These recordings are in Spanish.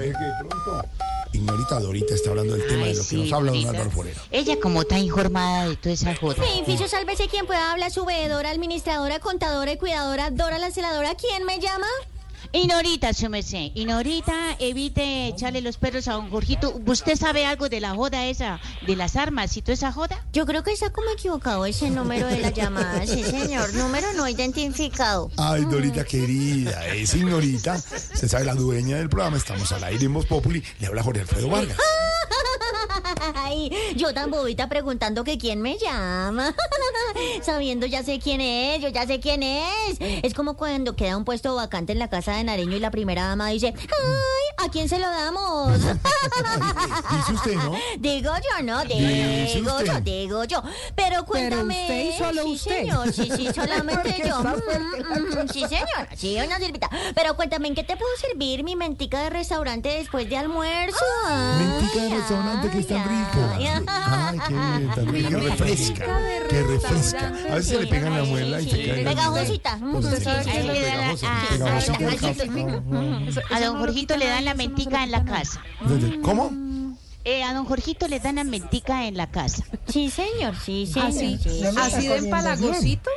ve que pronto. Ignorita Dorita está hablando del tema Ay, de lo que nos habla don. Álvaro Forero. Ella como está informada de toda esa joda. Mi Ficho, sálvese quien pueda hablar, su veedora, administradora, contadora y cuidadora, Dora la celadora, ¿quién me llama? Y Norita, su merced. Y Norita, evite echarle los perros a don Jorgito. ¿Usted sabe algo de la joda esa, de las armas y toda esa joda? Yo creo que está como equivocado ese número de la llamada, sí señor, número no identificado. Ay, Dorita querida, es Ignorita. Se sabe la dueña del programa. Estamos al aire en Voz Populi. Le habla Jorge Alfredo Vargas. Ay, yo tan bobita preguntando que quién me llama. Sabiendo ya sé quién es, yo ya sé quién es. Es como cuando queda un puesto vacante en la casa de Nareño y la primera dama dice, ay, ¿a quién se lo damos? Dice usted, ¿no? Digo yo, no, digo usted. yo, digo yo. Pero cuéntame. usted y solo sí, usted. señor, sí, sí, solamente yo. está Mm, mm, mm, sí, señor, sí, doña Silvita. Pero cuéntame, ¿en qué te puedo servir mi mentica de restaurante después de almuerzo? Mentica de Ay, restaurante que es tan ay, rica. ay. Ay, qué rica. Que refresca. Que refresca. A veces se le pegan la muela y te cae la Pegajosita. Entonces, sabe que le da la- ah, ah, A don Jorgito le dan nadie, la mentica en la casa. ¿Cómo? Eh, a don Jorgito le dan la mentica en la casa. Sí, señor, sí, señor. Así, sí, así de empalagosito.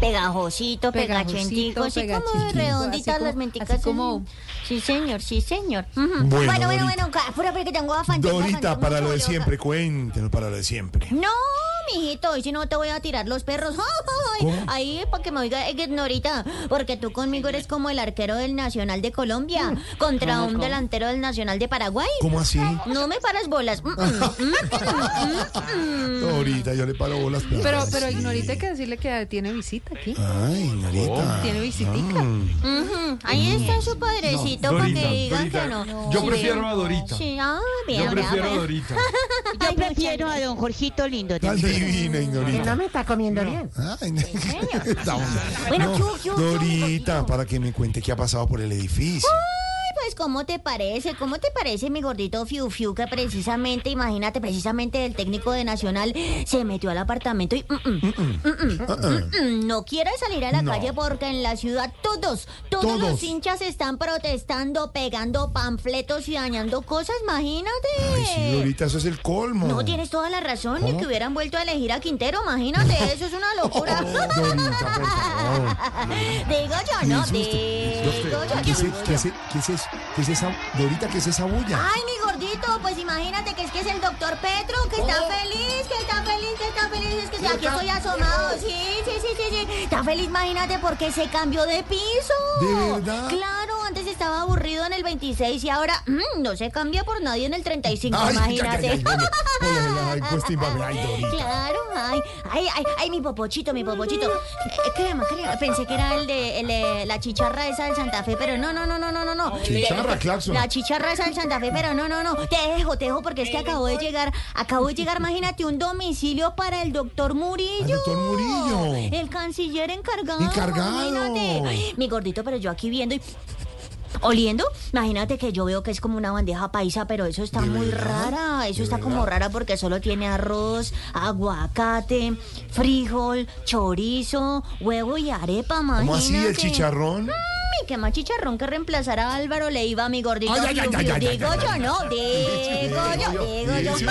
Pegajosito, pegachentico, así como redonditas así las como- menticas. así como- Sí, señor, sí, señor. Ujú. Bueno, Bueno, bueno, Dorita. bueno, ca- pura porque tengo afán. Dorita, tengo para lo de siempre, cuéntenos para lo de siempre. No, mijito, hoy si no te voy a tirar los perros. Ahí, para que me oiga, eh, Norita, porque tú conmigo eres como el arquero del Nacional de Colombia contra un delantero del Nacional de Paraguay. ¿Cómo así? No me paras bolas. Mm, mm, mm, mm, mm. Dorita, yo le paro bolas. Pero, pero Ignorita hay que decirle que tiene visita aquí. Ay, Ignorita. Tiene visitica. Mm. Ahí está su padrecito para que digan que no. Yo prefiero a Dorita. Sí, ah, bien, Yo prefiero a. Dorita. Yo prefiero a don Jorgito lindo. Tan divina, Ignorita. me está comiendo bien. Ay, Estamos- Bueno, No, Dorita, para que me cuente qué ha pasado por el edificio. Pues, ¿cómo te parece? ¿Cómo te parece, mi gordito Fiu Fiu, que precisamente, imagínate, precisamente el técnico de Nacional se metió al apartamento y... no quiere salir a la No. calle porque en la ciudad todos, todos, Todos. los hinchas están protestando, pegando panfletos y dañando cosas, imagínate. Ay, sí, Dorita, eso es el colmo. No tienes toda la razón, ni que hubieran vuelto a elegir a Quintero, imagínate, eso es una locura. Oh, Dorita, por favor. Digo yo, no, digo yo. ¿Qué es, digo qué yo. es- qué es eso? ¿Qué es esa? Dorita, ¿qué es esa bulla? Ay, mi gordito, pues imagínate que es que es el doctor Petro, que está feliz, que está feliz, que está feliz, es que aquí estoy asomado, sí, sí, sí, sí, sí, está feliz, imagínate, porque se cambió de piso. ¿De verdad? Claro, estaba aburrido en el 26 y ahora mm, no se cambia por nadie en el 35, Ay, imagínate. ay, ay, pues. Claro, ay, ay, ay, ay, mi popochito, mi popochito. Eh, crema, crema. Pensé que era el de, el de la chicharra esa del Santa Fe, pero no, no, no, no, no, no, no. Chicharra, Eh, claxon. La chicharra esa del Santa Fe, pero no, no, no. Te dejo, te dejo porque es que acabo de llegar, acabo de llegar, imagínate, un domicilio para el doctor Murillo. ¿Al doctor Murillo? El canciller encargado. Encargado. imagínate. Mi gordito, pero yo aquí viendo y Oliendo, imagínate que yo veo que es como una bandeja paisa, pero eso está ¿De muy rara. Eso ¿De está como rara porque solo tiene arroz, aguacate, frijol, chorizo, huevo y arepa, ¿Cómo imagínate. así el chicharrón? Mm, qué más chicharrón que reemplazara a Álvaro Leiva, mi gordito. Ay, ay, ay, Fiu, ay, Fiu. ay, ay, digo ay, yo, ay. no, digo yo, digo yo.